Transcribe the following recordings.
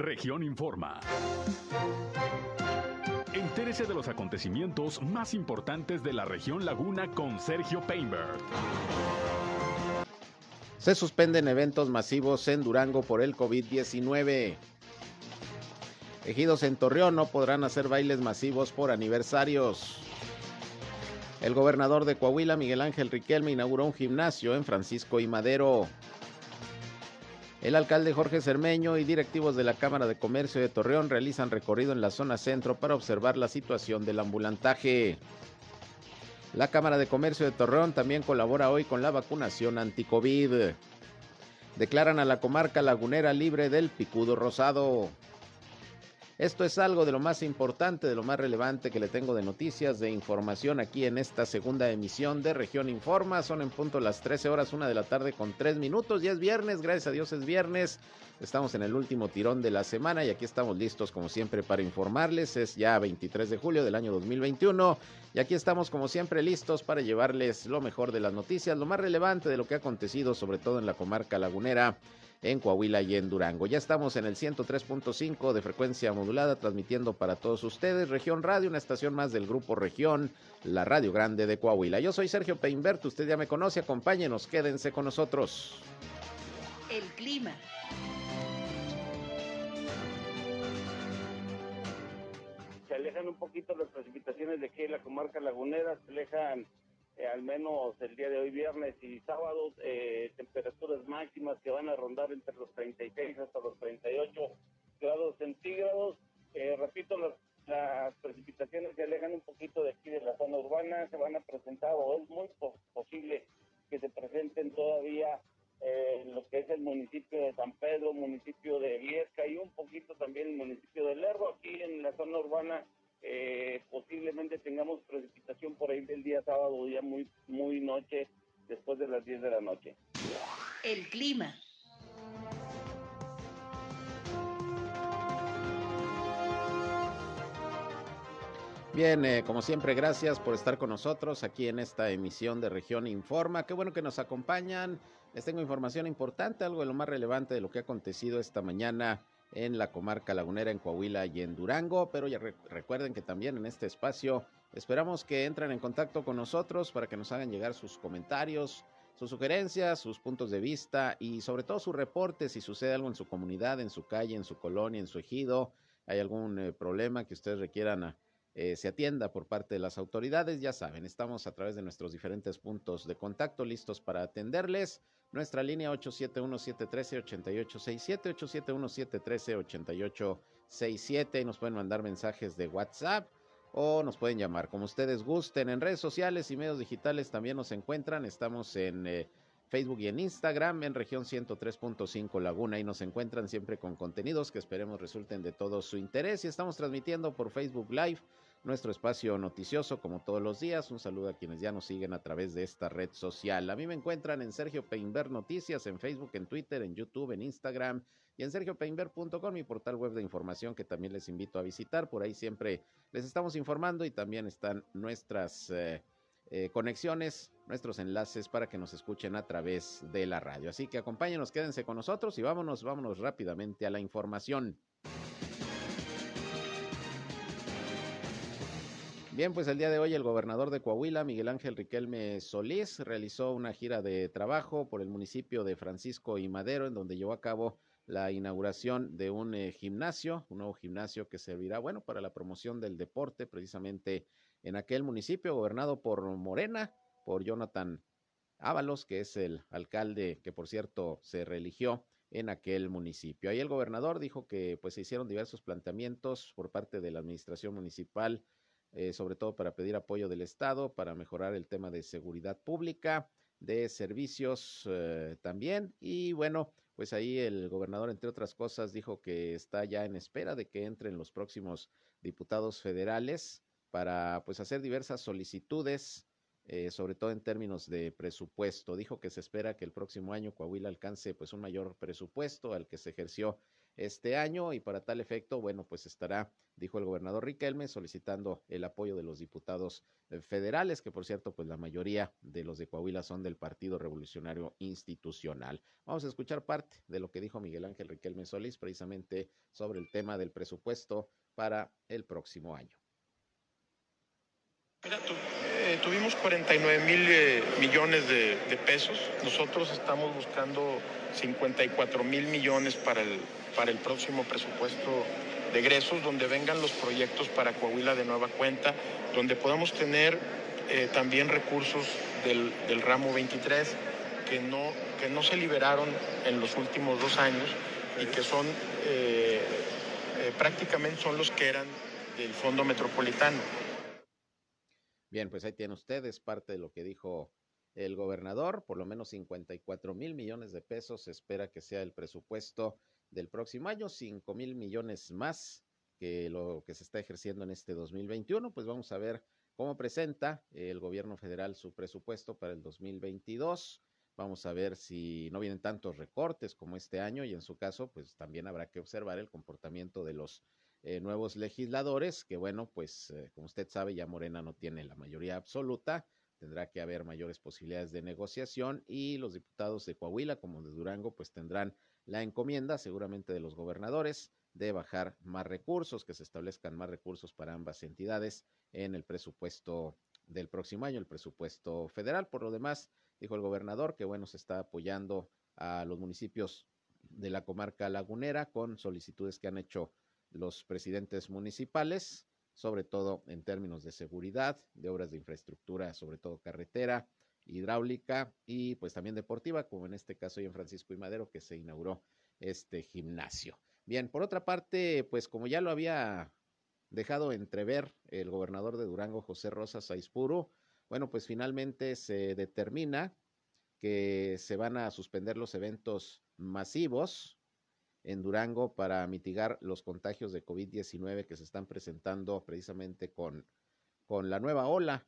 Región Informa. Entérese de los acontecimientos más importantes de la región Laguna con Sergio Painberg. Se suspenden eventos masivos en Durango por el COVID-19. Ejidos en Torreón no podrán hacer bailes masivos por aniversarios. El gobernador de Coahuila, Miguel Ángel Riquelme, inauguró un gimnasio en Francisco y Madero. El alcalde Jorge Cermeño y directivos de la Cámara de Comercio de Torreón realizan recorrido en la zona centro para observar la situación del ambulantaje. La Cámara de Comercio de Torreón también colabora hoy con la vacunación anti-COVID. Declaran a la comarca lagunera libre del picudo rosado. Esto es algo de lo más importante, de lo más relevante que le tengo de noticias, de información aquí en esta segunda emisión de Región Informa. Son en punto las 13 horas, una de la tarde con 3 minutos. Ya es viernes, gracias a Dios es viernes. Estamos en el último tirón de la semana y aquí estamos listos como siempre para informarles. Es ya 23 de julio del año 2021 y aquí estamos como siempre listos para llevarles lo mejor de las noticias, lo más relevante de lo que ha acontecido sobre todo en la comarca lagunera en Coahuila y en Durango. Ya estamos en el 103.5 de frecuencia modulada, transmitiendo para todos ustedes Región Radio, una estación más del grupo Región, la Radio Grande de Coahuila. Yo soy Sergio Peinbert, usted ya me conoce, acompáñenos, quédense con nosotros. El clima. Se alejan un poquito las precipitaciones de aquí en la comarca lagunera, se alejan eh, al menos el día de hoy, viernes y sábado, eh, temperaturas máximas que van a rondar entre los 36 hasta los 38 grados centígrados. Eh, repito, las, precipitaciones se alejan un poquito de aquí de la zona urbana, se van a presentar o es muy posible que se presenten todavía en lo que es el municipio de San Pedro, municipio de Viesca y un poquito también el municipio de Lerro. Aquí en la zona urbana eh, posiblemente tengamos precipitación por ahí del día sábado, día muy, muy noche, después de las 10 de la noche. El clima. Bien, eh, como siempre, gracias por estar con nosotros aquí en esta emisión de Región Informa. Qué bueno que nos acompañan. Les tengo información importante, algo de lo más relevante de lo que ha acontecido esta mañana en la comarca lagunera, en Coahuila y en Durango. Pero ya recuerden que también en este espacio esperamos que entren en contacto con nosotros para que nos hagan llegar sus comentarios, sus sugerencias, sus puntos de vista y sobre todo sus reportes si sucede algo en su comunidad, en su calle, en su colonia, en su ejido, hay algún eh, problema que ustedes requieran eh, se atienda por parte de las autoridades. Ya saben, estamos a través de nuestros diferentes puntos de contacto listos para atenderles. Nuestra línea 871-713-8867, 871-713-8867 y nos pueden mandar mensajes de WhatsApp o nos pueden llamar como ustedes gusten. En redes sociales y medios digitales también nos encuentran. Estamos en eh, Facebook y en Instagram en región 103.5 Laguna y nos encuentran siempre con contenidos que esperemos resulten de todo su interés y estamos transmitiendo por Facebook Live nuestro espacio noticioso como todos los días. Un saludo a quienes ya nos siguen a través de esta red social. A mí me encuentran en Sergio Peinber Noticias, en Facebook, en Twitter, en YouTube, en Instagram y en sergiopeinber.com, mi portal web de información que también les invito a visitar. Por ahí siempre les estamos informando y también están nuestras eh, eh, conexiones, nuestros enlaces para que nos escuchen a través de la radio. Así que acompáñenos, quédense con nosotros y vámonos, vámonos rápidamente a la información. Bien, pues el día de hoy el gobernador de Coahuila, Miguel Ángel Riquelme Solís, realizó una gira de trabajo por el municipio de Francisco y Madero, en donde llevó a cabo la inauguración de un eh, gimnasio, un nuevo gimnasio que servirá, bueno, para la promoción del deporte, precisamente en aquel municipio gobernado por Morena, por Jonathan Ábalos, que es el alcalde que por cierto se religió en aquel municipio. Ahí el gobernador dijo que pues se hicieron diversos planteamientos por parte de la administración municipal eh, sobre todo para pedir apoyo del Estado, para mejorar el tema de seguridad pública, de servicios eh, también. Y bueno, pues ahí el gobernador, entre otras cosas, dijo que está ya en espera de que entren los próximos diputados federales para pues hacer diversas solicitudes, eh, sobre todo en términos de presupuesto. Dijo que se espera que el próximo año Coahuila alcance pues un mayor presupuesto al que se ejerció este año y para tal efecto, bueno, pues estará, dijo el gobernador Riquelme, solicitando el apoyo de los diputados eh, federales, que por cierto, pues la mayoría de los de Coahuila son del Partido Revolucionario Institucional. Vamos a escuchar parte de lo que dijo Miguel Ángel Riquelme Solís precisamente sobre el tema del presupuesto para el próximo año. Mira, eh, tuvimos 49 mil eh, millones de, pesos. Nosotros estamos buscando 54 mil millones para el, para el próximo presupuesto de egresos, donde vengan los proyectos para Coahuila de nueva cuenta, donde podamos tener eh, también recursos del, del, ramo 23 que no, que no se liberaron en los últimos dos años y que son eh, prácticamente son los que eran del Fondo Metropolitano. Bien, pues ahí tienen ustedes parte de lo que dijo el gobernador, por lo menos 54 mil millones de pesos se espera que sea el presupuesto del próximo año, 5 mil millones más que lo que se está ejerciendo en este 2021. Pues vamos a ver cómo presenta el gobierno federal su presupuesto para el 2022. Vamos a ver si no vienen tantos recortes como este año y en su caso, pues también habrá que observar el comportamiento de los eh, nuevos legisladores, que bueno, pues eh, como usted sabe, ya Morena no tiene la mayoría absoluta, tendrá que haber mayores posibilidades de negociación y los diputados de Coahuila como de Durango, pues tendrán la encomienda seguramente de los gobernadores de bajar más recursos, que se establezcan más recursos para ambas entidades en el presupuesto del próximo año, el presupuesto federal. Por lo demás, dijo el gobernador que bueno, se está apoyando a los municipios de la comarca lagunera con solicitudes que han hecho los presidentes municipales, sobre todo en términos de seguridad, de obras de infraestructura, sobre todo carretera, hidráulica y pues también deportiva, como en este caso en Francisco y Madero, que se inauguró este gimnasio. Bien, por otra parte, pues como ya lo había dejado entrever el gobernador de Durango, José Rosa Saizpuro, bueno, pues finalmente se determina que se van a suspender los eventos masivos en Durango para mitigar los contagios de COVID-19 que se están presentando precisamente con, con la nueva ola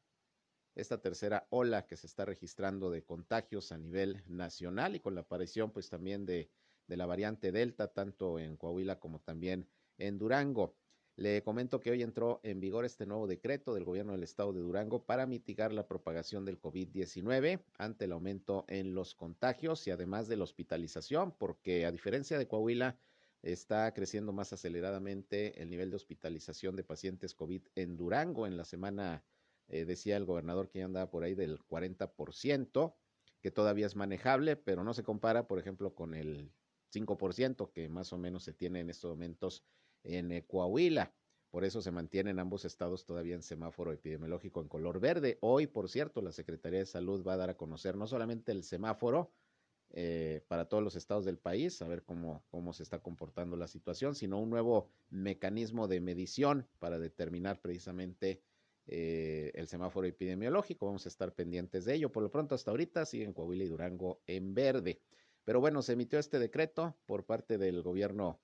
esta tercera ola que se está registrando de contagios a nivel nacional y con la aparición pues también de, de la variante Delta, tanto en Coahuila como también en Durango. Le comento que hoy entró en vigor este nuevo decreto del gobierno del estado de Durango para mitigar la propagación del COVID-19 ante el aumento en los contagios y además de la hospitalización, porque a diferencia de Coahuila, está creciendo más aceleradamente el nivel de hospitalización de pacientes COVID en Durango. En la semana eh, decía el gobernador que ya andaba por ahí del 40%, que todavía es manejable, pero no se compara, por ejemplo, con el 5% que más o menos se tiene en estos momentos en eh, Coahuila. Por eso se mantienen ambos estados todavía en semáforo epidemiológico en color verde. Hoy, por cierto, la Secretaría de Salud va a dar a conocer no solamente el semáforo eh, para todos los estados del país, a ver cómo, cómo se está comportando la situación, sino un nuevo mecanismo de medición para determinar precisamente eh, el semáforo epidemiológico. Vamos a estar pendientes de ello. Por lo pronto, hasta ahorita siguen Coahuila y Durango en verde. Pero bueno, se emitió este decreto por parte del gobierno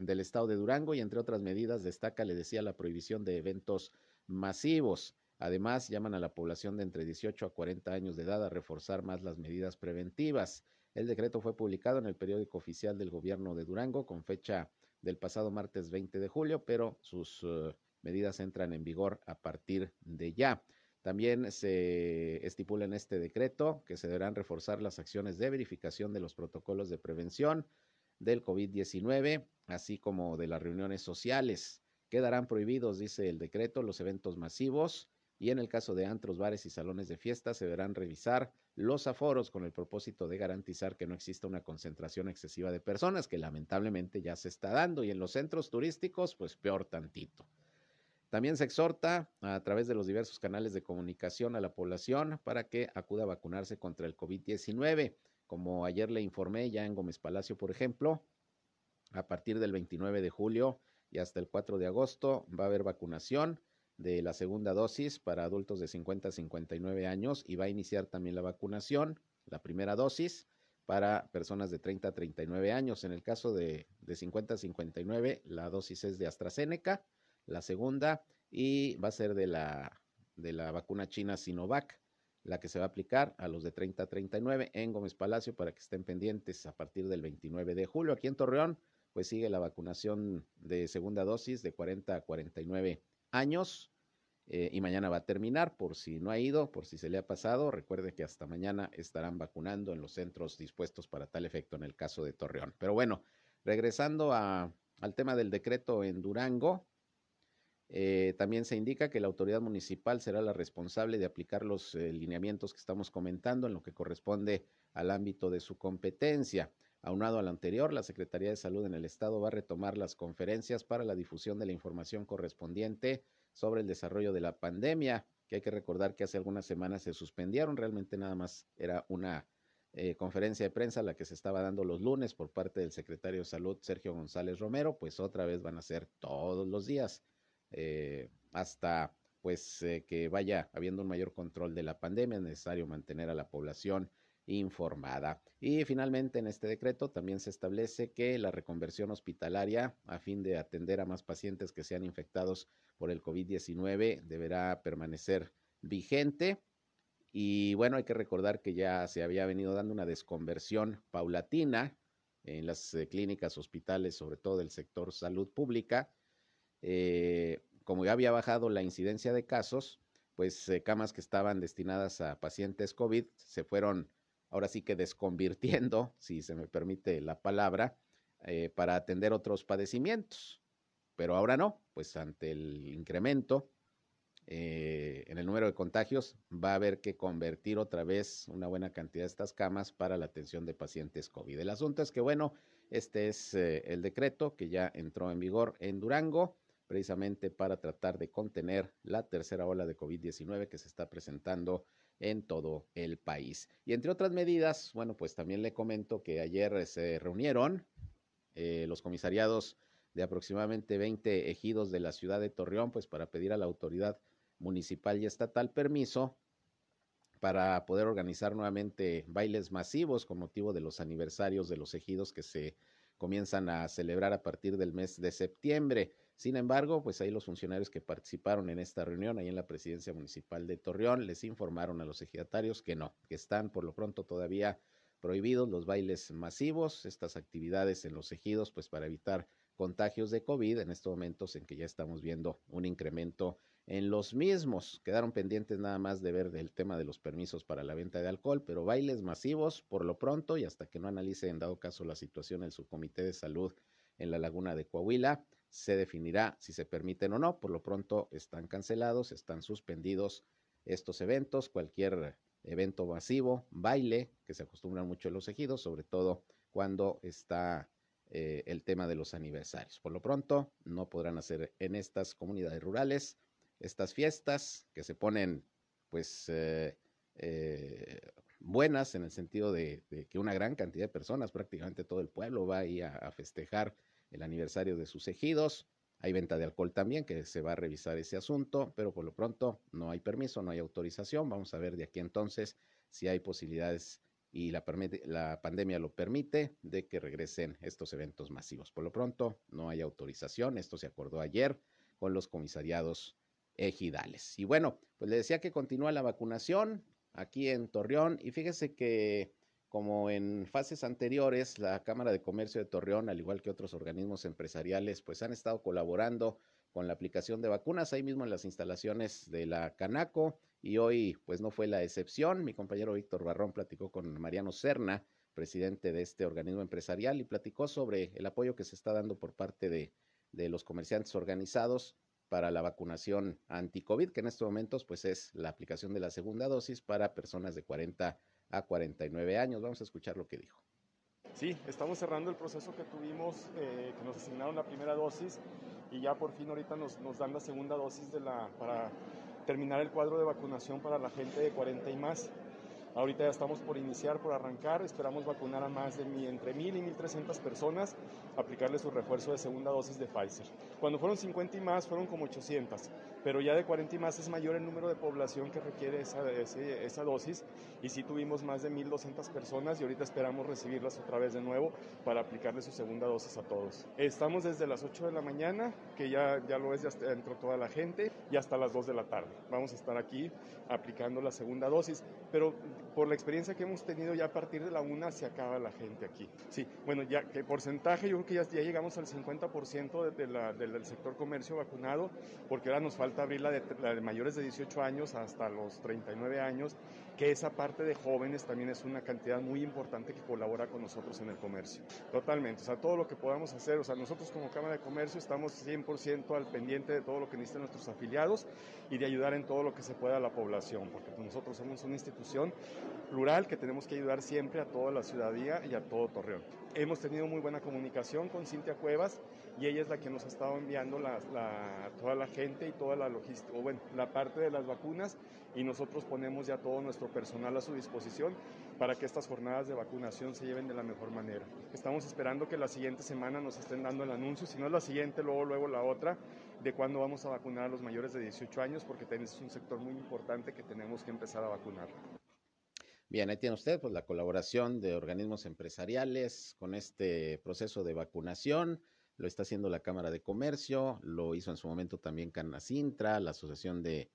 del estado de Durango y entre otras medidas destaca, le decía, la prohibición de eventos masivos. Además, llaman a la población de entre 18 a 40 años de edad a reforzar más las medidas preventivas. El decreto fue publicado en el periódico oficial del gobierno de Durango con fecha del pasado martes 20 de julio, pero sus uh, medidas entran en vigor a partir de ya. También se estipula en este decreto que se deberán reforzar las acciones de verificación de los protocolos de prevención del COVID-19, así como de las reuniones sociales. Quedarán prohibidos, dice el decreto, los eventos masivos y en el caso de antros, bares y salones de fiesta se deberán revisar los aforos con el propósito de garantizar que no exista una concentración excesiva de personas, que lamentablemente ya se está dando y en los centros turísticos, pues peor tantito. También se exhorta a través de los diversos canales de comunicación a la población para que acuda a vacunarse contra el COVID-19. Como ayer le informé ya en Gómez Palacio, por ejemplo, a partir del 29 de julio y hasta el 4 de agosto va a haber vacunación de la segunda dosis para adultos de 50 a 59 años y va a iniciar también la vacunación, la primera dosis, para personas de 30 a 39 años. En el caso de, de 50 a 59, la dosis es de AstraZeneca la segunda, y va a ser de la, de la vacuna china Sinovac, la que se va a aplicar a los de 30 a 39 en Gómez Palacio para que estén pendientes a partir del 29 de julio. Aquí en Torreón, pues sigue la vacunación de segunda dosis de 40 a 49 años. Eh, y mañana va a terminar, por si no ha ido, por si se le ha pasado, recuerde que hasta mañana estarán vacunando en los centros dispuestos para tal efecto en el caso de Torreón. Pero bueno, regresando al tema del decreto en Durango, eh, también se indica que la autoridad municipal será la responsable de aplicar los eh, lineamientos que estamos comentando en lo que corresponde al ámbito de su competencia. Aunado a lo anterior, la Secretaría de Salud en el Estado va a retomar las conferencias para la difusión de la información correspondiente sobre el desarrollo de la pandemia, que hay que recordar que hace algunas semanas se suspendieron, realmente nada más era una eh, conferencia de prensa la que se estaba dando los lunes por parte del secretario de Salud, Sergio González Romero, pues otra vez van a ser todos los días, eh, hasta pues eh, que vaya habiendo un mayor control de la pandemia, es necesario mantener a la población informada. Y finalmente en este decreto también se establece que la reconversión hospitalaria a fin de atender a más pacientes que sean infectados por el COVID-19 deberá permanecer vigente. Y bueno, hay que recordar que ya se había venido dando una desconversión paulatina en las eh, clínicas, hospitales, sobre todo del sector salud pública. Eh, como ya había bajado la incidencia de casos, pues eh, camas que estaban destinadas a pacientes COVID se fueron ahora sí que desconvirtiendo, si se me permite la palabra, eh, para atender otros padecimientos. Pero ahora no, pues ante el incremento en el número de contagios va a haber que convertir otra vez una buena cantidad de estas camas para la atención de pacientes COVID. El asunto es que, bueno, este es el decreto que ya entró en vigor en Durango precisamente para tratar de contener la tercera ola de COVID-19 que se está presentando en todo el país. Y entre otras medidas, bueno, pues también le comento que ayer se reunieron eh, los comisariados de aproximadamente 20 ejidos de la ciudad de Torreón, pues para pedir a la autoridad municipal y estatal permiso para poder organizar nuevamente bailes masivos con motivo de los aniversarios de los ejidos que se comienzan a celebrar a partir del mes de septiembre. Sin embargo, pues ahí los funcionarios que participaron en esta reunión, ahí en la presidencia municipal de Torreón, les informaron a los ejidatarios que no, que están por lo pronto todavía prohibidos los bailes masivos, estas actividades en los ejidos, pues para evitar contagios de COVID en estos momentos en que ya estamos viendo un incremento en los mismos. Quedaron pendientes nada más de ver el tema de los permisos para la venta de alcohol, pero bailes masivos por lo pronto y hasta que no analice en dado caso la situación el subcomité de salud en la laguna de Coahuila, se definirá si se permiten o no. Por lo pronto están cancelados, están suspendidos estos eventos, cualquier evento masivo, baile, que se acostumbran mucho los ejidos, sobre todo cuando está eh, el tema de los aniversarios. Por lo pronto, no podrán hacer en estas comunidades rurales estas fiestas que se ponen, pues, eh, eh, buenas en el sentido de, que una gran cantidad de personas, prácticamente todo el pueblo, va ahí a festejar el aniversario de sus ejidos. Hay venta de alcohol también, que se va a revisar ese asunto, pero por lo pronto no hay permiso, no hay autorización. Vamos a ver de aquí entonces si hay posibilidades y la, pandemia lo permite de que regresen estos eventos masivos. Por lo pronto no hay autorización. Esto se acordó ayer con los comisariados ejidales. Y bueno, pues le decía que continúa la vacunación aquí en Torreón y fíjese que como en fases anteriores, la Cámara de Comercio de Torreón, al igual que otros organismos empresariales, pues han estado colaborando con la aplicación de vacunas ahí mismo en las instalaciones de la Canaco y hoy pues no fue la excepción. Mi compañero Víctor Barrón platicó con Mariano Serna, presidente de este organismo empresarial, y platicó sobre el apoyo que se está dando por parte de, de los comerciantes organizados para la vacunación anti-COVID, que en estos momentos pues es la aplicación de la segunda dosis para personas de 40 a 49 años. Vamos a escuchar lo que dijo. Sí, estamos cerrando el proceso que tuvimos, eh, que nos asignaron la primera dosis y ya por fin ahorita nos, nos dan la segunda dosis de la, para terminar el cuadro de vacunación para la gente de 40 y más. Ahorita ya estamos por iniciar, por arrancar. Esperamos vacunar a más de entre 1.000 y 1.300 personas, aplicarles su refuerzo de segunda dosis de Pfizer. Cuando fueron 50 y más, fueron como 800, pero ya de 40 y más es mayor el número de población que requiere esa, esa dosis. Y sí tuvimos más de 1.200 personas y ahorita esperamos recibirlas otra vez de nuevo para aplicarles su segunda dosis a todos. Estamos desde las 8 de la mañana, que ya, ya lo es, ya entró toda la gente, y hasta las 2 de la tarde. Vamos a estar aquí aplicando la segunda dosis. Pero por la experiencia que hemos tenido ya a partir de la una se acaba la gente aquí. Sí, bueno, ya que porcentaje, yo creo que ya, llegamos al 50% de, la, del sector comercio vacunado, porque ahora nos falta abrir la de, la de mayores de 18 años hasta los 39 años, que esa parte de jóvenes también es una cantidad muy importante que colabora con nosotros en el comercio. Totalmente, o sea, todo lo que podamos hacer, o sea, nosotros como Cámara de Comercio estamos 100% al pendiente de todo lo que necesitan nuestros afiliados y de ayudar en todo lo que se pueda a la población, porque nosotros somos una institución plural que tenemos que ayudar siempre a toda la ciudadanía y a todo Torreón. Hemos tenido muy buena comunicación con Cintia Cuevas y ella es la que nos ha estado enviando la, toda la gente y toda la logística, o bueno, la parte de las vacunas y nosotros ponemos ya todo nuestro personal a su disposición para que estas jornadas de vacunación se lleven de la mejor manera. Estamos esperando que la siguiente semana nos estén dando el anuncio, si no es la siguiente, luego, luego la otra, de cuándo vamos a vacunar a los mayores de 18 años, porque es un sector muy importante que tenemos que empezar a vacunar. Bien, ahí tiene usted pues, la colaboración de organismos empresariales con este proceso de vacunación. Lo está haciendo la Cámara de Comercio, lo hizo en su momento también Canacintra, la Asociación de,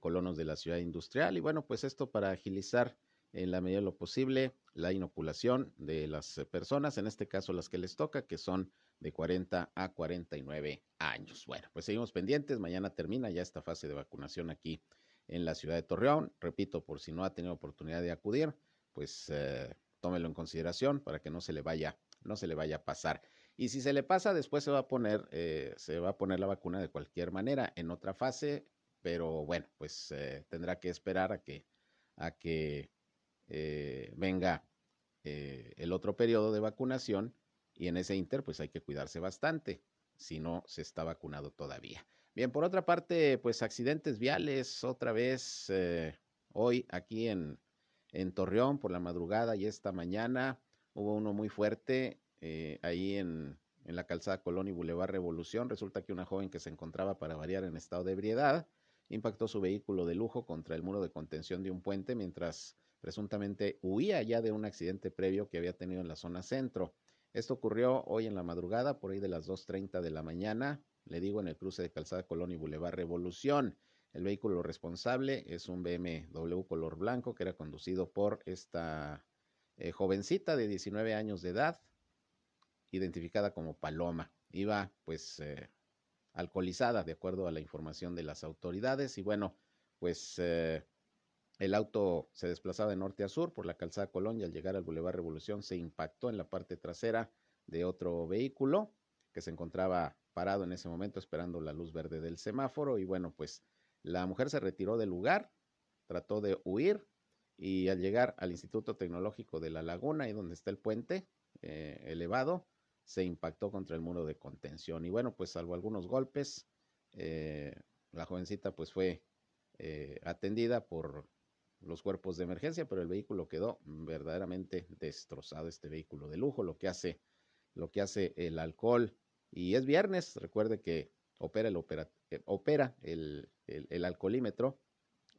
Colonos de la Ciudad Industrial. Y bueno, pues esto para agilizar en la medida de lo posible la inoculación de las personas, en este caso las que les toca, que son de 40 a 49 años. Bueno, pues seguimos pendientes. Mañana termina ya esta fase de vacunación aquí en la ciudad de Torreón. Repito, por si no ha tenido oportunidad de acudir, pues eh, tómelo en consideración para que no se le vaya, no se le vaya a pasar. Y si se le pasa, después se va a poner, eh, se va a poner la vacuna de cualquier manera en otra fase, pero bueno, pues eh, tendrá que esperar a que, a que venga el otro periodo de vacunación y en ese inter, pues hay que cuidarse bastante si no se está vacunado todavía. Bien, por otra parte, pues accidentes viales otra vez eh, hoy aquí en, en, Torreón por la madrugada y esta mañana hubo uno muy fuerte eh, ahí en, la calzada Colón y Boulevard Revolución. Resulta que una joven que se encontraba para variar en estado de ebriedad impactó su vehículo de lujo contra el muro de contención de un puente mientras presuntamente huía ya de un accidente previo que había tenido en la zona centro. Esto ocurrió hoy en la madrugada, por ahí de las 2.30 de la mañana le digo, en el cruce de Calzada Colón y Boulevard Revolución. El vehículo responsable es un BMW color blanco que era conducido por esta eh, jovencita de 19 años de edad, identificada como Paloma. Iba pues eh, alcoholizada, de acuerdo a la información de las autoridades. Y bueno, pues eh, el auto se desplazaba de norte a sur por la calzada Colón y al llegar al Boulevard Revolución se impactó en la parte trasera de otro vehículo que se encontraba parado en ese momento esperando la luz verde del semáforo y bueno, pues la mujer se retiró del lugar, trató de huir y al llegar al Instituto Tecnológico de La Laguna, ahí donde está el puente eh, elevado, se impactó contra el muro de contención. Y bueno, pues salvo algunos golpes, eh, la jovencita pues fue eh, atendida por los cuerpos de emergencia, pero el vehículo quedó verdaderamente destrozado, este vehículo de lujo, lo que hace, lo que hace el alcohol y es viernes, recuerde que opera el, opera, eh, opera el, el, alcoholímetro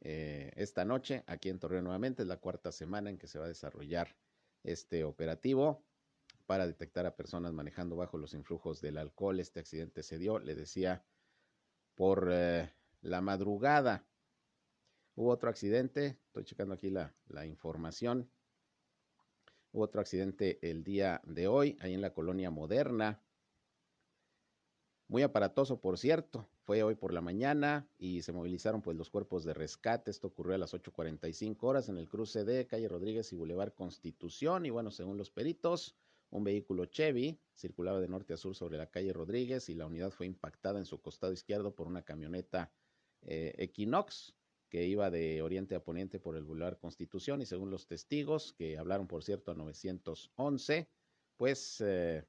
eh, esta noche aquí en Torreón nuevamente. Es la cuarta semana en que se va a desarrollar este operativo para detectar a personas manejando bajo los influjos del alcohol. Este accidente se dio, le decía, por eh, la madrugada. Hubo otro accidente, estoy checando aquí la, la información. Hubo otro accidente el día de hoy, ahí en la colonia moderna. Muy aparatoso, por cierto. Fue hoy por la mañana y se movilizaron pues los cuerpos de rescate. Esto ocurrió a las 8.45 horas en el cruce de calle Rodríguez y Boulevard Constitución. Y bueno, según los peritos, un vehículo Chevy circulaba de norte a sur sobre la calle Rodríguez y la unidad fue impactada en su costado izquierdo por una camioneta eh, Equinox que iba de oriente a poniente por el Boulevard Constitución y según los testigos que hablaron, por cierto, a 911, pues eh,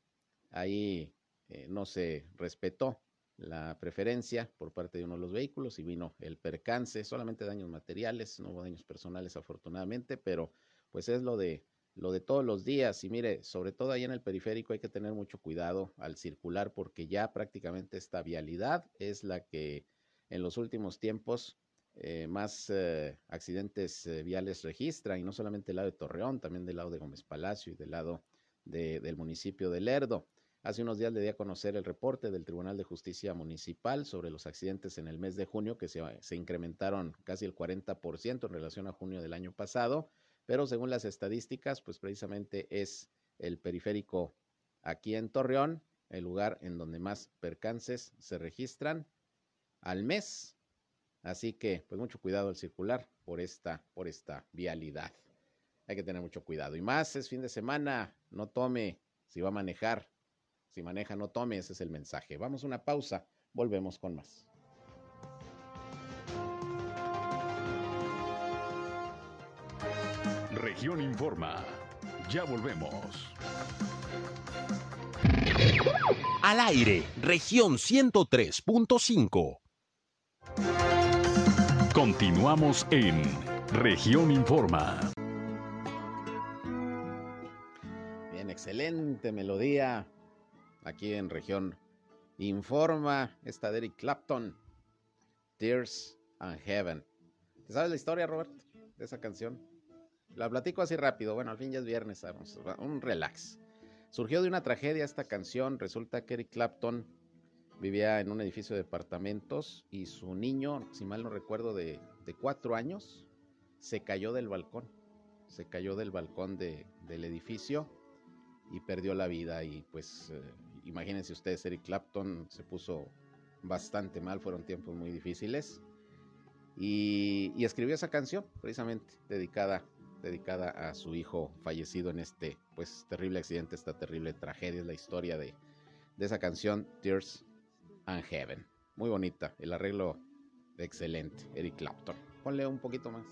ahí eh, no se respetó la preferencia por parte de uno de los vehículos y vino el percance, solamente daños materiales, no hubo daños personales afortunadamente, pero pues es lo de lo de todos los días y mire, sobre todo ahí en el periférico hay que tener mucho cuidado al circular porque ya prácticamente esta vialidad es la que en los últimos tiempos eh, más eh, accidentes viales registra y no solamente del lado de Torreón, también del lado de Gómez Palacio y del lado del municipio de Lerdo. Hace unos días le di a conocer el reporte del Tribunal de Justicia Municipal sobre los accidentes en el mes de junio, que se, incrementaron casi el 40% en relación a junio del año pasado. Pero según las estadísticas, pues precisamente es el periférico aquí en Torreón, el lugar en donde más percances se registran al mes. Así que, pues mucho cuidado al circular por esta, por esta vialidad. Hay que tener mucho cuidado. Y más es fin de semana, no tome si va a manejar. Si maneja, no tome, ese es el mensaje. Vamos a una pausa, volvemos con más. Región Informa. Ya volvemos. Al aire, región 103.5. Continuamos en región Informa. Bien, excelente melodía. Aquí en región Informa, está de Eric Clapton, Tears and Heaven. ¿Te sabes la historia, Robert, de esa canción? La platico así rápido. Bueno, al fin ya es viernes, vamos, un relax. Surgió de una tragedia esta canción. Resulta que Eric Clapton vivía en un edificio de departamentos y su niño, si mal no recuerdo, de, cuatro años, se cayó del balcón. Se cayó del balcón del edificio y perdió la vida. Y pues eh, imagínense ustedes, Eric Clapton se puso bastante mal, fueron tiempos muy difíciles. Y, y escribió esa canción precisamente dedicada dedicada a su hijo fallecido en este pues terrible accidente, esta terrible tragedia, es la historia de, de esa canción Tears and Heaven. Muy bonita, el arreglo excelente, Eric Clapton. Ponle un poquito más.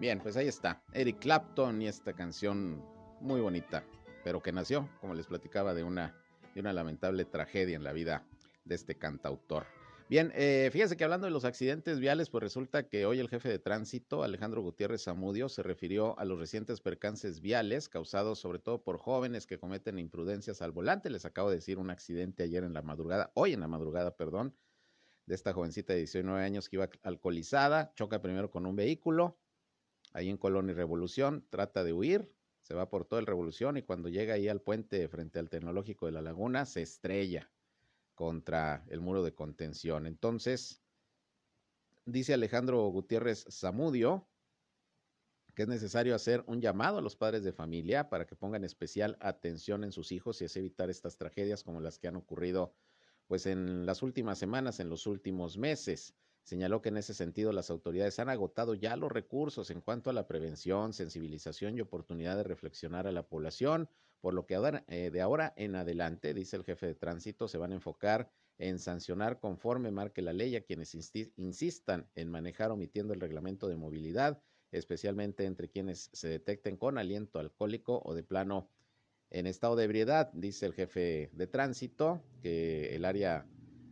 Bien, pues ahí está. Eric Clapton y esta canción muy bonita, pero que nació, como les platicaba, de una, de una lamentable tragedia en la vida de este cantautor. Bien, eh, fíjense que hablando de los accidentes viales, pues resulta que hoy el jefe de tránsito, Alejandro Gutiérrez Zamudio, se refirió a los recientes percances viales causados sobre todo por jóvenes que cometen imprudencias al volante. Les acabo de decir un accidente ayer en la madrugada, hoy en la madrugada, perdón, de esta jovencita de 19 años que iba alcoholizada, choca primero con un vehículo, ahí en Colón y Revolución, trata de huir, se va por todo el Revolución y cuando llega ahí al puente frente al Tecnológico de la Laguna, se estrella contra el muro de contención. Entonces, dice Alejandro Gutiérrez Zamudio que es necesario hacer un llamado a los padres de familia para que pongan especial atención en sus hijos y así evitar estas tragedias como las que han ocurrido pues en las últimas semanas, en los últimos meses. Señaló que en ese sentido las autoridades han agotado ya los recursos en cuanto a la prevención, sensibilización y oportunidad de reflexionar a la población, por lo que eh, de ahora en adelante, dice el jefe de tránsito, se van a enfocar en sancionar conforme marque la ley a quienes insistan en manejar omitiendo el reglamento de movilidad, especialmente entre quienes se detecten con aliento alcohólico o de plano en estado de ebriedad, dice el jefe de tránsito, que el área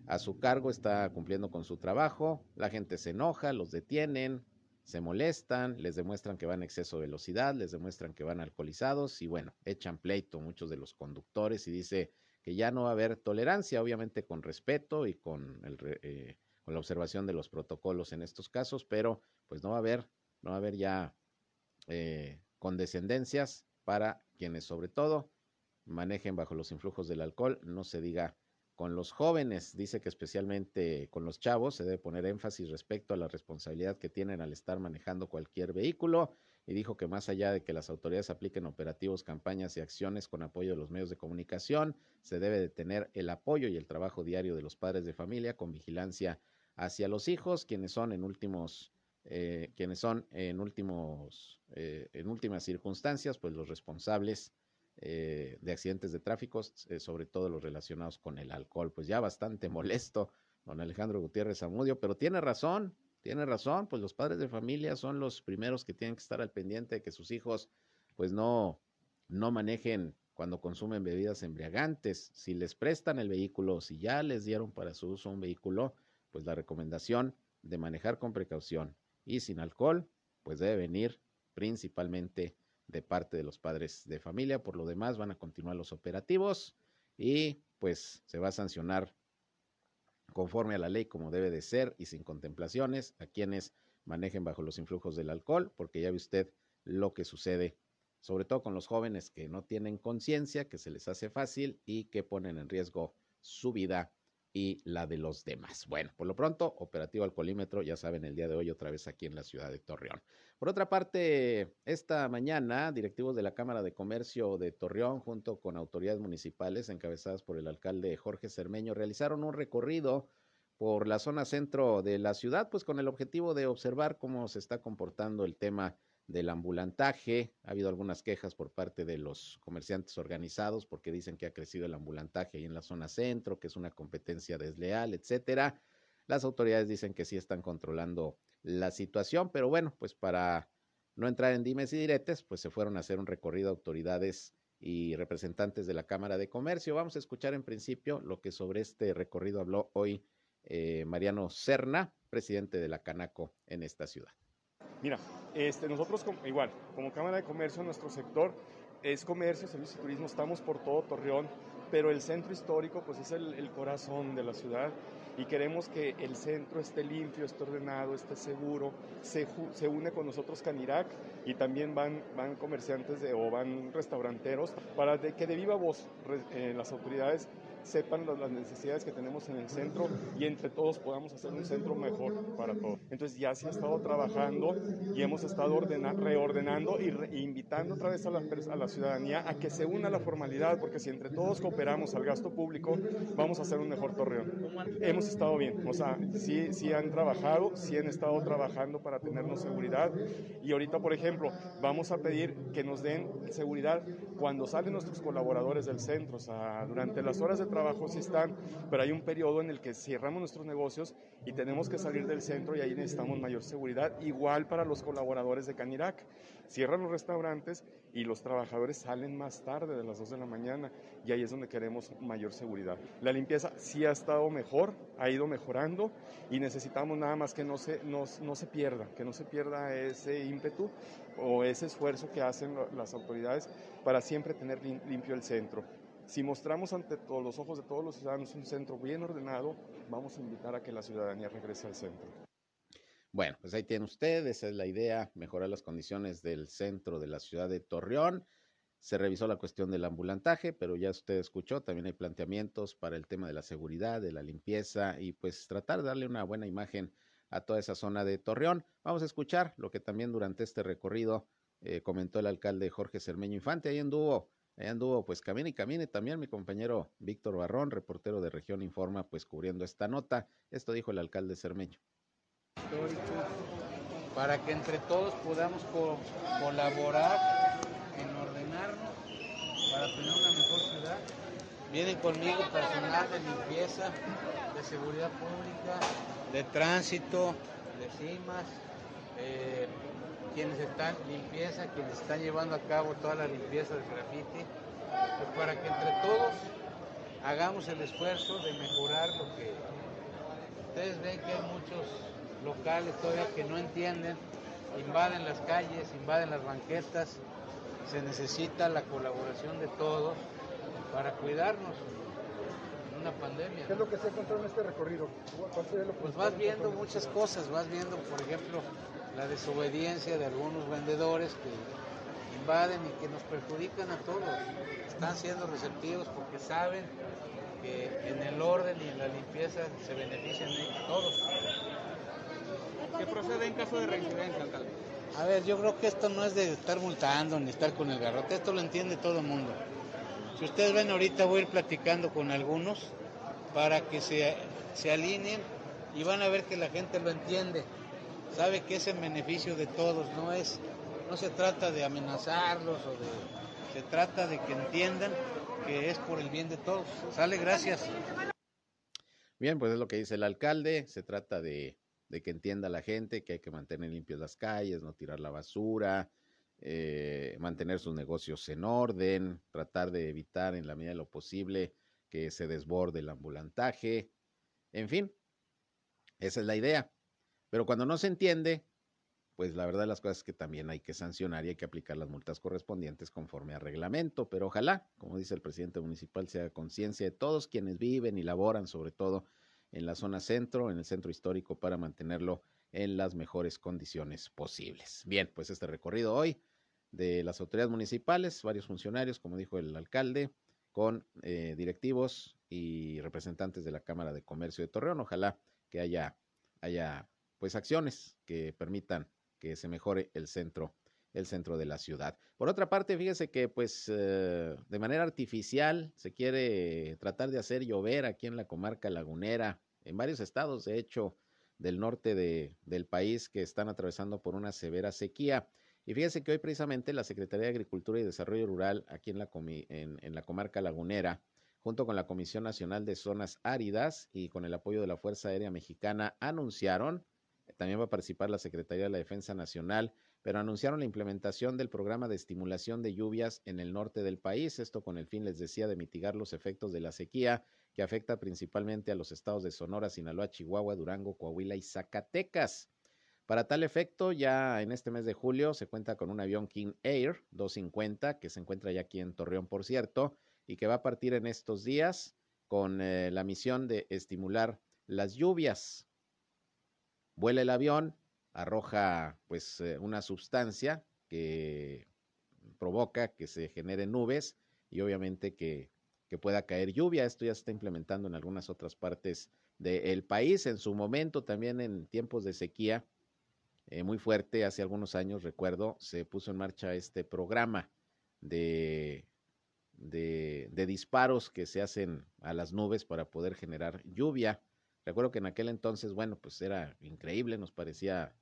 a su cargo, está cumpliendo con su trabajo, la gente se enoja, los detienen, se molestan, les demuestran que van a exceso de velocidad, les demuestran que van alcoholizados y bueno, echan pleito muchos de los conductores y dice que ya no va a haber tolerancia, obviamente con respeto y con, el, eh, con la observación de los protocolos en estos casos, pero pues no va a haber, no va a haber ya eh, condescendencias para quienes sobre todo manejen bajo los influjos del alcohol, no se diga con los jóvenes, dice que especialmente con los chavos se debe poner énfasis respecto a la responsabilidad que tienen al estar manejando cualquier vehículo y dijo que más allá de que las autoridades apliquen operativos, campañas y acciones con apoyo de los medios de comunicación, se debe de tener el apoyo y el trabajo diario de los padres de familia con vigilancia hacia los hijos, quienes son en últimos eh, quienes son en últimos eh, en últimas circunstancias pues los responsables eh, de accidentes de tráfico, eh, sobre todo los relacionados con el alcohol. Pues ya bastante molesto don Alejandro Gutiérrez Zamudio, pero tiene razón, tiene razón, pues los padres de familia son los primeros que tienen que estar al pendiente de que sus hijos pues no, no manejen cuando consumen bebidas embriagantes. Si les prestan el vehículo si ya les dieron para su uso un vehículo, pues la recomendación de manejar con precaución y sin alcohol, pues debe venir principalmente de parte de los padres de familia. Por lo demás, van a continuar los operativos y pues se va a sancionar conforme a la ley como debe de ser y sin contemplaciones a quienes manejen bajo los influjos del alcohol, porque ya ve usted lo que sucede, sobre todo con los jóvenes que no tienen conciencia, que se les hace fácil y que ponen en riesgo su vida y la de los demás. Bueno, por lo pronto, operativo alcoholímetro, ya saben, el día de hoy otra vez aquí en la ciudad de Torreón. Por otra parte, esta mañana, directivos de la Cámara de Comercio de Torreón, junto con autoridades municipales encabezadas por el alcalde Jorge Cermeño, realizaron un recorrido por la zona centro de la ciudad, pues con el objetivo de observar cómo se está comportando el tema del ambulantaje. Ha habido algunas quejas por parte de los comerciantes organizados porque dicen que ha crecido el ambulantaje ahí en la zona centro, que es una competencia desleal, etcétera. Las autoridades dicen que sí están controlando la situación, pero bueno, pues para no entrar en dimes y diretes, pues se fueron a hacer un recorrido autoridades y representantes de la Cámara de Comercio. Vamos a escuchar en principio lo que sobre este recorrido habló hoy eh, Mariano Serna, presidente de la Canaco en esta ciudad. Mira, este, nosotros igual, como Cámara de Comercio, nuestro sector es comercio, servicio y turismo, estamos por todo Torreón, pero el centro histórico pues es el, corazón de la ciudad y queremos que el centro esté limpio, esté ordenado, esté seguro. Se, se une con nosotros Canirac y también van, van comerciantes o van restauranteros para que de viva voz eh, las autoridades sepan las necesidades que tenemos en el centro y entre todos podamos hacer un centro mejor para todos. Entonces ya se ha estado trabajando y hemos estado reordenando y invitando otra vez a la, a la ciudadanía a que se una la formalidad, porque si entre todos cooperamos al gasto público, vamos a hacer un mejor torreón. Hemos estado bien, o sea, sí, sí han trabajado, sí han estado trabajando para tenernos seguridad y ahorita, por ejemplo, vamos a pedir que nos den seguridad cuando salen nuestros colaboradores del centro, o sea, durante las horas de trabajo sí están, pero hay un periodo en el que cerramos nuestros negocios y tenemos que salir del centro y ahí necesitamos mayor seguridad, igual para los colaboradores de Canirac. Cierran los restaurantes y los trabajadores salen más tarde de las 2 de la mañana y ahí es donde queremos mayor seguridad. La limpieza sí ha estado mejor, ha ido mejorando y necesitamos nada más que no se, no, no se pierda, que no se pierda ese ímpetu o ese esfuerzo que hacen las autoridades para siempre tener limpio el centro. Si mostramos ante todos los ojos de todos los ciudadanos un centro bien ordenado, vamos a invitar a que la ciudadanía regrese al centro. Bueno, pues ahí tiene usted, esa es la idea, mejorar las condiciones del centro de la ciudad de Torreón. Se revisó la cuestión del ambulantaje, pero ya usted escuchó, también hay planteamientos para el tema de la seguridad, de la limpieza y pues tratar de darle una buena imagen a toda esa zona de Torreón. Vamos a escuchar lo que también durante este recorrido eh, comentó el alcalde Jorge Cermeño Infante. Ahí anduvo Ahí anduvo, pues camine y camine también mi compañero Víctor Barrón, reportero de Región Informa, pues cubriendo esta nota. Esto dijo el alcalde Cermeño. Para que entre todos podamos colaborar en ordenarnos para tener una mejor ciudad. Vienen conmigo personal de limpieza, de seguridad pública, de tránsito, de CIMAS, eh, quienes están limpieza, quienes están llevando a cabo toda la limpieza del graffiti, pues para que entre todos hagamos el esfuerzo de mejorar lo que ustedes ven que hay muchos locales todavía que no entienden, invaden las calles, invaden las banquetas, se necesita la colaboración de todos para cuidarnos en una pandemia. ¿Qué es lo que se encontró en este recorrido? Pues vas viendo muchas cosas, vas viendo, por ejemplo, la desobediencia de algunos vendedores que invaden y que nos perjudican a todos. Están siendo receptivos porque saben que en el orden y en la limpieza se benefician todos. ¿Qué procede en caso de reincidencia, alcalde? A ver, yo creo que esto no es de estar multando ni estar con el garrote, esto lo entiende todo el mundo. Si ustedes ven ahorita voy a ir platicando con algunos para que se, se alineen y van a ver que la gente lo entiende sabe que es en beneficio de todos, no es, no se trata de amenazarlos o de, se trata de que entiendan que es por el bien de todos. Sale, gracias. Bien, pues es lo que dice el alcalde, se trata de, de que entienda la gente que hay que mantener limpias las calles, no tirar la basura, eh, mantener sus negocios en orden, tratar de evitar en la medida de lo posible que se desborde el ambulantaje, en fin, esa es la idea. Pero cuando no se entiende, pues la verdad de las cosas es que también hay que sancionar y hay que aplicar las multas correspondientes conforme a reglamento, pero ojalá, como dice el presidente municipal, sea conciencia de todos quienes viven y laboran, sobre todo en la zona centro, en el centro histórico, para mantenerlo en las mejores condiciones posibles. Bien, pues este recorrido hoy de las autoridades municipales, varios funcionarios, como dijo el alcalde, con eh, directivos y representantes de la Cámara de Comercio de Torreón. Ojalá que haya, haya pues acciones que permitan que se mejore el centro, el centro de la ciudad. Por otra parte, fíjese que pues eh, de manera artificial se quiere tratar de hacer llover aquí en la comarca lagunera, en varios estados, de hecho, del norte de, del país que están atravesando por una severa sequía. Y fíjese que hoy precisamente la Secretaría de Agricultura y Desarrollo Rural aquí en la, en, en la comarca lagunera, junto con la Comisión Nacional de Zonas Áridas y con el apoyo de la Fuerza Aérea Mexicana, anunciaron también va a participar la Secretaría de la Defensa Nacional, pero anunciaron la implementación del programa de estimulación de lluvias en el norte del país, esto con el fin, les decía, de mitigar los efectos de la sequía que afecta principalmente a los estados de Sonora, Sinaloa, Chihuahua, Durango, Coahuila y Zacatecas. Para tal efecto, ya en este mes de julio se cuenta con un avión King Air 250, que se encuentra ya aquí en Torreón, por cierto, y que va a partir en estos días con eh, la misión de estimular las lluvias vuela el avión, arroja pues eh, una sustancia que provoca que se generen nubes y obviamente que, pueda caer lluvia. Esto ya se está implementando en algunas otras partes del país. En su momento, también en tiempos de sequía eh, muy fuerte, hace algunos años, recuerdo, se puso en marcha este programa de, de disparos que se hacen a las nubes para poder generar lluvia. Recuerdo que en aquel entonces, bueno, pues era increíble, nos parecía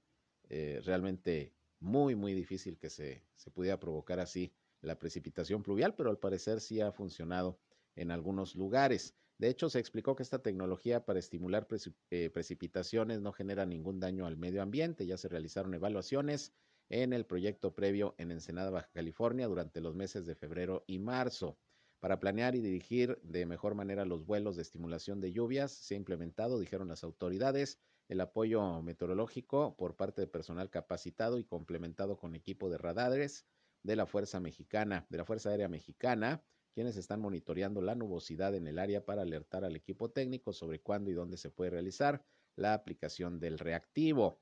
eh, realmente muy, muy difícil que se, se pudiera provocar así la precipitación pluvial, pero al parecer sí ha funcionado en algunos lugares. De hecho, se explicó que esta tecnología para estimular eh, precipitaciones no genera ningún daño al medio ambiente. Ya se realizaron evaluaciones en el proyecto previo en Ensenada, Baja California, durante los meses de febrero y marzo. Para planear y dirigir de mejor manera los vuelos de estimulación de lluvias, se ha implementado, dijeron las autoridades, el apoyo meteorológico por parte de personal capacitado y complementado con equipo de radares de la Fuerza Mexicana, de la Fuerza Aérea Mexicana, quienes están monitoreando la nubosidad en el área para alertar al equipo técnico sobre cuándo y dónde se puede realizar la aplicación del reactivo.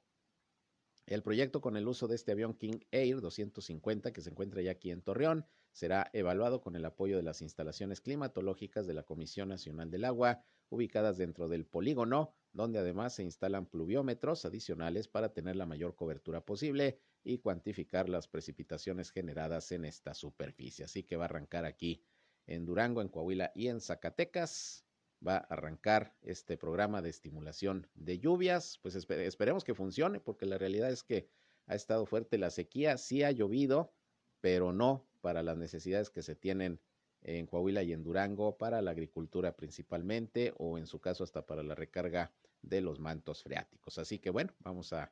El proyecto con el uso de este avión King Air 250 que se encuentra ya aquí en Torreón será evaluado con el apoyo de las instalaciones climatológicas de la Comisión Nacional del Agua ubicadas dentro del polígono, donde además se instalan pluviómetros adicionales para tener la mayor cobertura posible y cuantificar las precipitaciones generadas en esta superficie. Así que va a arrancar aquí en Durango, en Coahuila y en Zacatecas va a arrancar este programa de estimulación de lluvias. Pues esperemos que funcione, porque la realidad es que ha estado fuerte la sequía, sí ha llovido, pero no para las necesidades que se tienen en Coahuila y en Durango para la agricultura principalmente o en su caso hasta para la recarga de los mantos freáticos. Así que bueno, vamos a,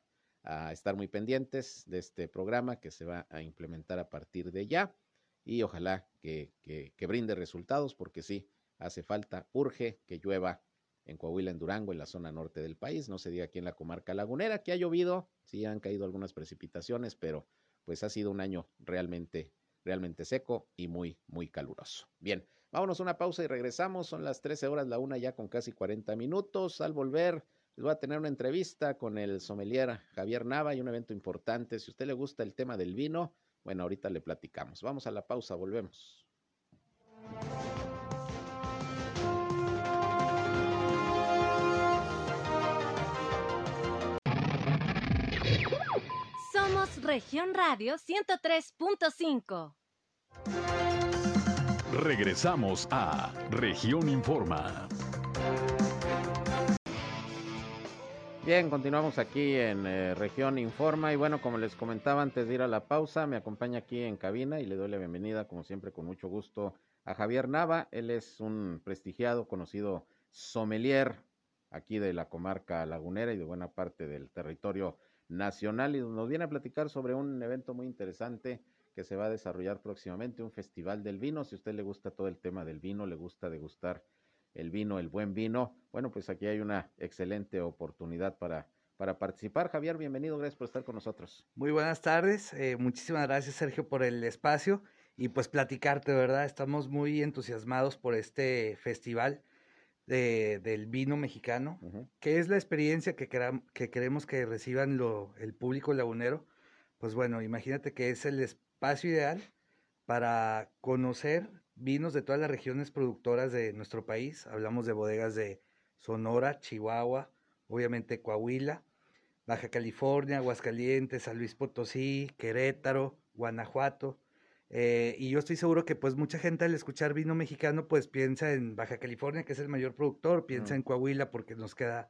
estar muy pendientes de este programa que se va a implementar a partir de ya y ojalá que, que brinde resultados porque sí, hace falta, urge que llueva en Coahuila, en Durango, en la zona norte del país, no se diga aquí en la comarca lagunera, que ha llovido, sí han caído algunas precipitaciones, pero pues ha sido un año realmente, realmente seco y muy, muy caluroso. Bien, vámonos a una pausa y regresamos, son las 13 horas, la una ya con casi 40 minutos. Al volver, les voy a tener una entrevista con el sommelier Javier Nava y un evento importante. Si a usted le gusta el tema del vino, bueno, ahorita le platicamos. Vamos a la pausa, volvemos. Región Radio 103.5. Regresamos a Región Informa. Bien, continuamos aquí en eh, Región Informa y bueno, como les comentaba antes de ir a la pausa, me acompaña aquí en cabina y le doy la bienvenida, como siempre, con mucho gusto a Javier Nava. Él es un prestigiado, conocido sommelier aquí de la comarca lagunera y de buena parte del territorio nacional y nos viene a platicar sobre un evento muy interesante que se va a desarrollar próximamente, un festival del vino. Si a usted le gusta todo el tema del vino, le gusta degustar el vino, el buen vino, bueno, pues aquí hay una excelente oportunidad para, para participar. Javier, bienvenido, gracias por estar con nosotros. Muy buenas tardes, eh, muchísimas gracias Sergio por el espacio y pues platicarte, ¿verdad? Estamos muy entusiasmados por este festival de, del vino mexicano, que es la experiencia que, que queremos que reciban lo, el público lagunero. Pues bueno, imagínate que es el espacio ideal para conocer vinos de todas las regiones productoras de nuestro país. Hablamos de bodegas de Sonora, Chihuahua, obviamente Coahuila, Baja California, Aguascalientes, San Luis Potosí, Querétaro, Guanajuato. Eh, y yo estoy seguro que pues mucha gente al escuchar vino mexicano pues piensa en Baja California, que es el mayor productor, piensa en Coahuila porque nos queda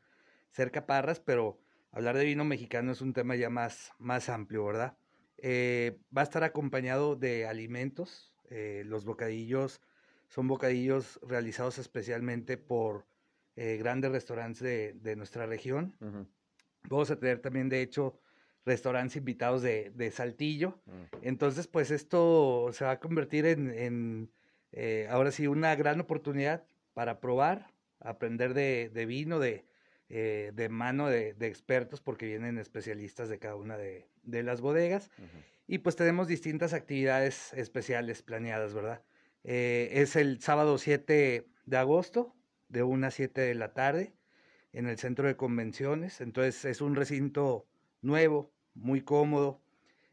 cerca Parras, pero hablar de vino mexicano es un tema ya más, más amplio, ¿verdad? Eh, va a estar acompañado de alimentos, eh, los bocadillos son bocadillos realizados especialmente por grandes restaurantes de, nuestra región. Vamos a tener también, de hecho, restaurantes invitados de, Saltillo. Mm. Entonces, pues esto se va a convertir en, eh, ahora sí, una gran oportunidad para probar, aprender de, vino, de, de mano de, expertos, porque vienen especialistas de cada una de, las bodegas. Y pues tenemos distintas actividades especiales planeadas, ¿verdad? Eh, es el sábado 7 de agosto, de 1 a 7 de la tarde, en el centro de convenciones. Entonces es un recinto nuevo, muy cómodo,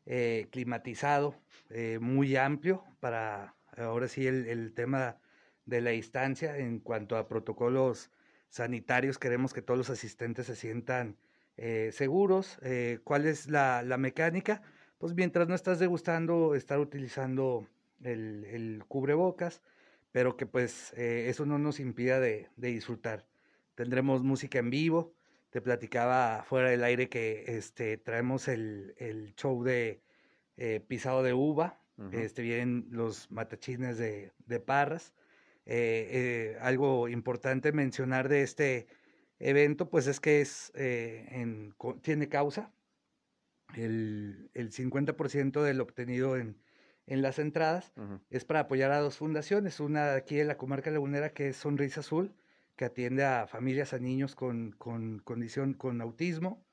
eh, climatizado, eh, muy amplio para ahora sí el, tema de la distancia en cuanto a protocolos sanitarios. Queremos que todos los asistentes se sientan seguros. ¿Cuál es la mecánica? pues mientras no estás degustando, estar utilizando el, cubrebocas, pero que pues eh, eso no nos impida de, disfrutar. Tendremos música en vivo, te platicaba fuera del aire que este, traemos el, show de eh, pisado de uva, este, vienen los matachines de, Parras. Eh, algo importante mencionar de este evento, pues es que es, en, tiene causa, el, el 50% del obtenido en, en las entradas es para apoyar a dos fundaciones, una aquí en la comarca lagunera que es Sonrisa Azul, que atiende a familias, a niños con, con condición, con autismo,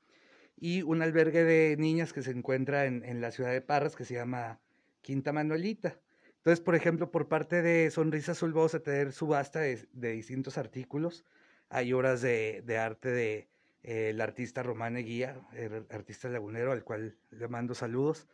y un albergue de niñas que se encuentra en, en, la ciudad de Parras que se llama Quinta Manuelita. Entonces, por ejemplo, por parte de Sonrisa Azul vamos a tener subasta de, de distintos artículos, hay horas de, de arte de el artista Román Eguía, el artista lagunero, al cual le mando saludos.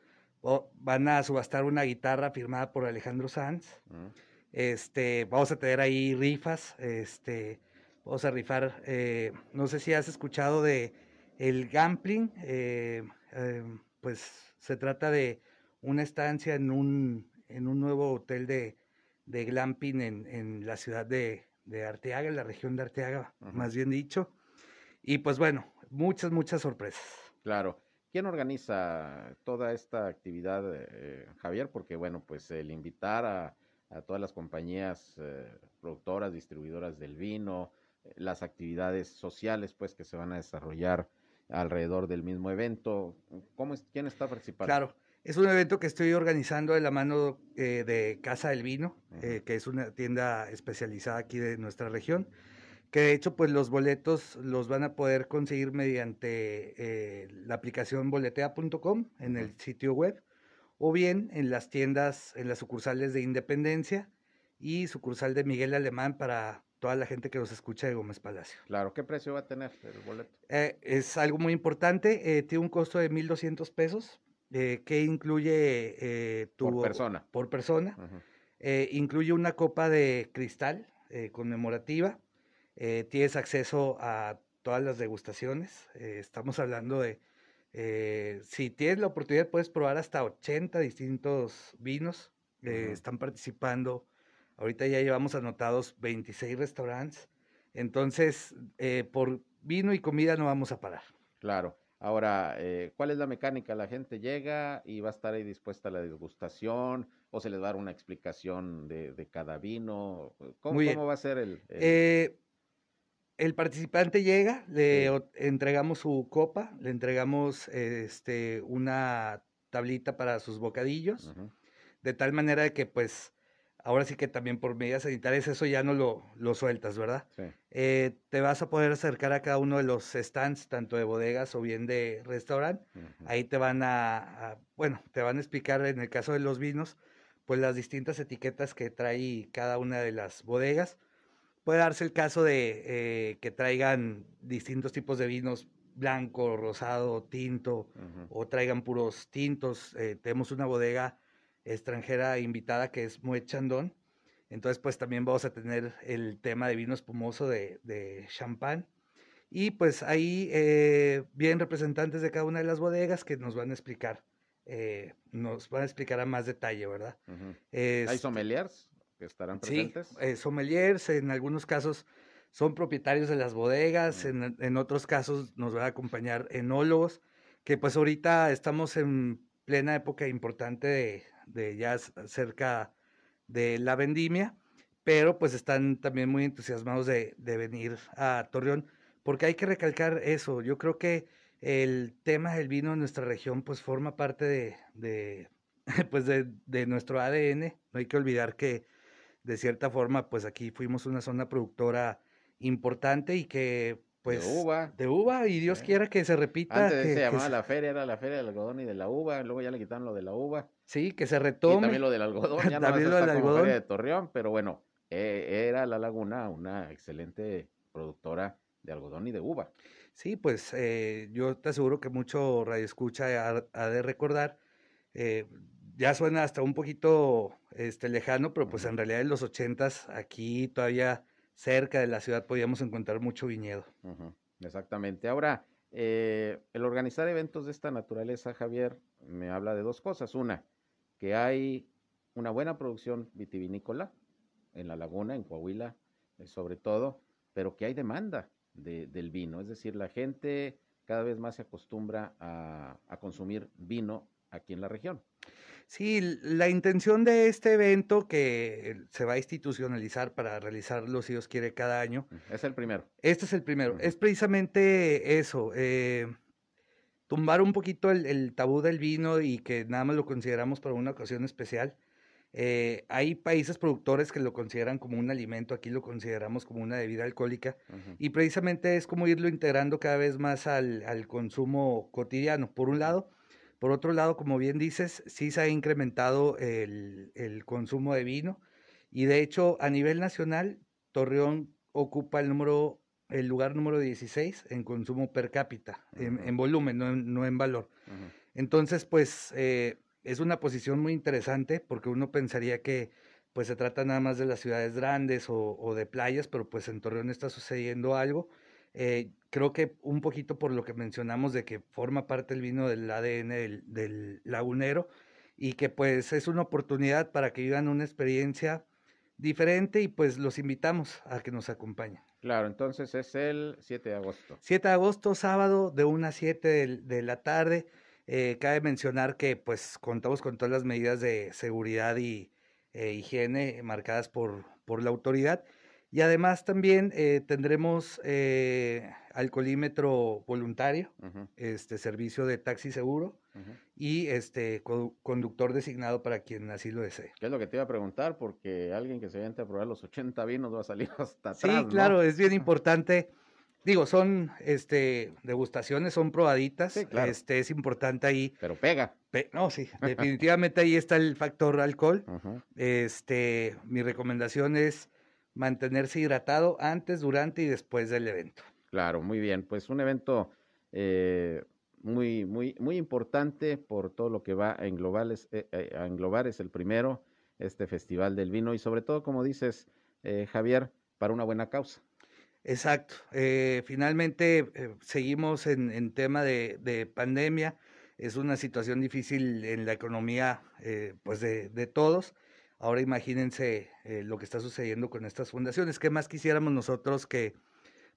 van a subastar una guitarra firmada por Alejandro Sanz. Mm. Este, vamos a tener ahí rifas. Este, vamos a rifar. Eh, no sé si has escuchado de el gambling. Eh, em, pues se trata de una estancia en un, en un nuevo hotel de, de glamping en, en la ciudad de, de Arteaga, en la región de Arteaga, más bien dicho. Y pues bueno, muchas, muchas sorpresas. Claro. ¿Quién organiza toda esta actividad, eh, Javier? Porque bueno, pues el invitar a, todas las compañías eh, productoras, distribuidoras del vino, eh, las actividades sociales pues que se van a desarrollar alrededor del mismo evento. ¿Cómo es, ¿Quién está participando? Claro, es un evento que estoy organizando de la mano de Casa del Vino, que es una tienda especializada aquí de nuestra región que de hecho pues los boletos los van a poder conseguir mediante eh, la aplicación boletea.com en el sitio web o bien en las tiendas, en las sucursales de Independencia y sucursal de Miguel Alemán para toda la gente que nos escucha de Gómez Palacio. Claro, ¿qué precio va a tener el boleto? Eh, es algo muy importante, eh, tiene un costo de 1.200 pesos, que incluye tu... Por persona. Por persona. incluye una copa de cristal conmemorativa, eh, tienes acceso a todas las degustaciones. Eh, estamos hablando de, eh, si tienes la oportunidad, puedes probar hasta 80 distintos vinos. Están participando. Ahorita ya llevamos anotados 26 restaurantes. Entonces, por vino y comida no vamos a parar. Claro. Ahora, ¿cuál es la mecánica? ¿La gente llega y va a estar ahí dispuesta a la degustación? ¿O se les va a dar una explicación de, cada vino? ¿Cómo, ¿cómo va a ser el...? el el participante llega, le entregamos su copa, le entregamos este, una tablita para sus bocadillos, de tal manera que pues ahora sí que también por medidas sanitarias eso ya no lo, lo sueltas, ¿verdad? Sí. Eh, te vas a poder acercar a cada uno de los stands, tanto de bodegas o bien de restaurante. Ahí te van a, a- bueno, te van a explicar en el caso de los vinos, pues las distintas etiquetas que trae cada una de las bodegas. Puede darse el caso de eh, que traigan distintos tipos de vinos, blanco, rosado, tinto, o traigan puros tintos. Eh, tenemos una bodega extranjera invitada que es Moet Chandon. Entonces, pues también vamos a tener el tema de vino espumoso de, de champán. Y pues ahí eh, vienen representantes de cada una de las bodegas que nos van a explicar, eh, nos van a explicar a más detalle, ¿verdad? ¿Hay sommeliers que estarán Sí, presentes? eh, sommeliers, en algunos casos son propietarios de las bodegas, en, en otros casos nos van a acompañar enólogos, que pues ahorita estamos en plena época importante de, de ya cerca de la vendimia, pero pues están también muy entusiasmados de, de venir a Torreón, porque hay que recalcar eso, yo creo que el tema del vino en nuestra región pues forma parte de, de, pues de, de nuestro ADN, no hay que olvidar que de cierta forma, pues aquí fuimos una zona productora importante y que, pues... uva. De uva, y Dios quiera que se repita. Antes que, se que llamaba se- la feria, era la feria del algodón y de la uva, luego ya le quitaron lo de la uva. Sí, que se Y retome. también lo del algodón, ya no También lo del algodón. feria de Torreón, pero bueno, eh, era La Laguna una excelente productora de algodón y de uva. Sí, pues eh, yo te aseguro que mucho Radio Escucha ha, ha de recordar. eh, ya suena hasta un poquito este, lejano, pero pues en realidad en los ochentas, aquí todavía cerca de la ciudad podíamos encontrar mucho viñedo. Exactamente. Ahora, eh, el organizar eventos de esta naturaleza, Javier, me habla de dos cosas. Una, que hay una buena producción vitivinícola en la laguna, en Coahuila, eh, sobre todo, pero que hay demanda de- del vino. Es decir, la gente cada vez más se acostumbra a consumir vino aquí en la región. Sí, la intención de este evento que se va a institucionalizar para realizarlo, si Dios quiere, cada año. Es el primero. Este es el primero. Es precisamente eso, eh, tumbar un poquito el, el tabú del vino y que nada más lo consideramos para una ocasión especial. Eh, hay países productores que lo consideran como un alimento, aquí lo consideramos como una bebida alcohólica y precisamente es como irlo integrando cada vez más al, al consumo cotidiano, por un lado. Por otro lado, como bien dices, sí se ha incrementado el, el consumo de vino y de hecho a nivel nacional, Torreón ocupa el número el lugar número 16 en consumo per cápita, en, en volumen, no en, no en valor. Entonces, pues eh, es una posición muy interesante porque uno pensaría que pues se trata nada más de las ciudades grandes o, o de playas, pero pues en Torreón está sucediendo algo. Eh, creo que un poquito por lo que mencionamos de que forma parte el vino del ADN del, del lagunero y que pues es una oportunidad para que vivan una experiencia diferente y pues los invitamos a que nos acompañen. Claro, entonces es el 7 de agosto. 7 de agosto, sábado, de 1 a 7 de, de la tarde. Eh, cabe mencionar que pues contamos con todas las medidas de seguridad y eh, higiene marcadas por, por la autoridad. Y además también eh, tendremos eh, alcoholímetro voluntario, este servicio de taxi seguro y este co- conductor designado para quien así lo desee. ¿Qué es lo que te iba a preguntar? Porque alguien que se vente a probar los 80 vinos va a salir hasta Sí, atrás, ¿no? claro, es bien importante. Digo, son este degustaciones, son probaditas. claro. Este es importante ahí. Pero pega. no, sí, definitivamente ahí está el factor alcohol. Este, mi recomendación es mantenerse hidratado antes, durante y después del evento. Claro, muy bien. Pues un evento eh, muy, muy, muy importante por todo lo que va a englobar, es, eh, eh, a englobar es el primero, este Festival del Vino y sobre todo, como dices, eh, Javier, para una buena causa. Exacto. Eh, finalmente seguimos en, en tema de, de pandemia. Es una situación difícil en la economía, eh, pues de, de todos. Ahora imagínense eh, lo que está sucediendo con estas fundaciones. ¿Qué más quisiéramos nosotros que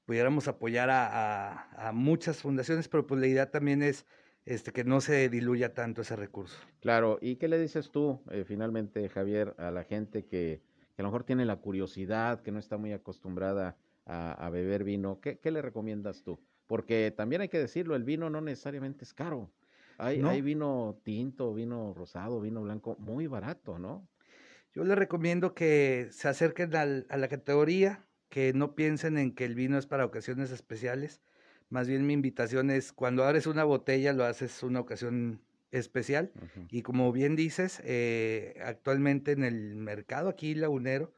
pudiéramos apoyar a, a- a muchas fundaciones? Pero pues la idea también es este, que no se diluya tanto ese recurso. Claro, ¿y qué le dices tú eh, finalmente, Javier, a la gente que, que a lo mejor tiene la curiosidad, que no está muy acostumbrada a, a beber vino? ¿Qué, qué le recomiendas tú? Porque también hay que decirlo, el vino no necesariamente es caro. Hay, hay vino tinto, vino rosado, vino blanco, muy barato, ¿no? Yo les recomiendo que se acerquen al, a la categoría, que no piensen en que el vino es para ocasiones especiales. Más bien mi invitación es, cuando abres una botella, lo haces una ocasión especial. Y como bien dices, eh, actualmente en el mercado aquí lagunero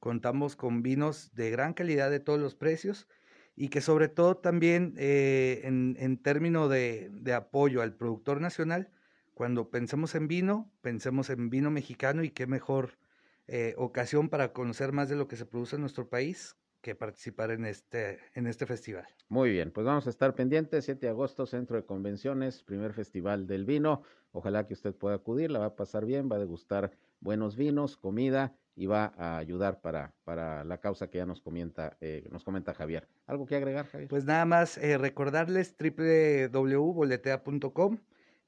contamos con vinos de gran calidad de todos los precios y que sobre todo también eh, en, en términos de, de, apoyo al productor nacional, cuando pensemos en vino, pensemos en vino mexicano y qué mejor eh, ocasión para conocer más de lo que se produce en nuestro país que participar en este, en este festival. Muy bien, pues vamos a estar pendientes, 7 de agosto, Centro de Convenciones, primer festival del vino. Ojalá que usted pueda acudir, la va a pasar bien, va a degustar buenos vinos, comida y va a ayudar para, para la causa que ya nos comenta, eh, nos comenta Javier. ¿Algo que agregar, Javier? Pues nada más eh, recordarles www.boletea.com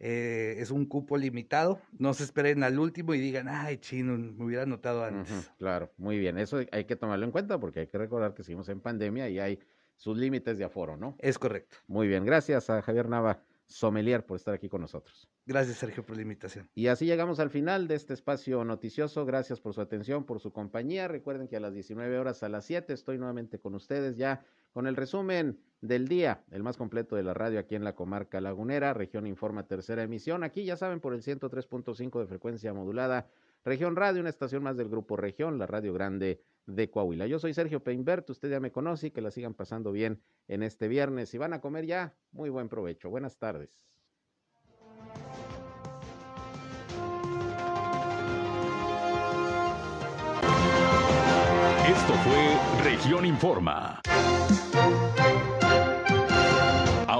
eh, es un cupo limitado. No se esperen al último y digan, ay, chino, me hubiera notado antes. claro, muy bien. Eso hay que tomarlo en cuenta porque hay que recordar que seguimos en pandemia y hay sus límites de aforo, ¿no? Es correcto. Muy bien. Gracias a Javier Nava Sommelier por estar aquí con nosotros. Gracias, Sergio, por la invitación. Y así llegamos al final de este espacio noticioso. Gracias por su atención, por su compañía. Recuerden que a las 19 horas, a las 7, estoy nuevamente con ustedes ya con el resumen del día, el más completo de la radio aquí en la comarca lagunera, región Informa tercera emisión, aquí ya saben por el 103.5 de frecuencia modulada, región radio, una estación más del grupo región, la radio grande de Coahuila. Yo soy Sergio Peinbert, usted ya me conoce y que la sigan pasando bien en este viernes. Si van a comer ya, muy buen provecho. Buenas tardes. Esto fue Región Informa.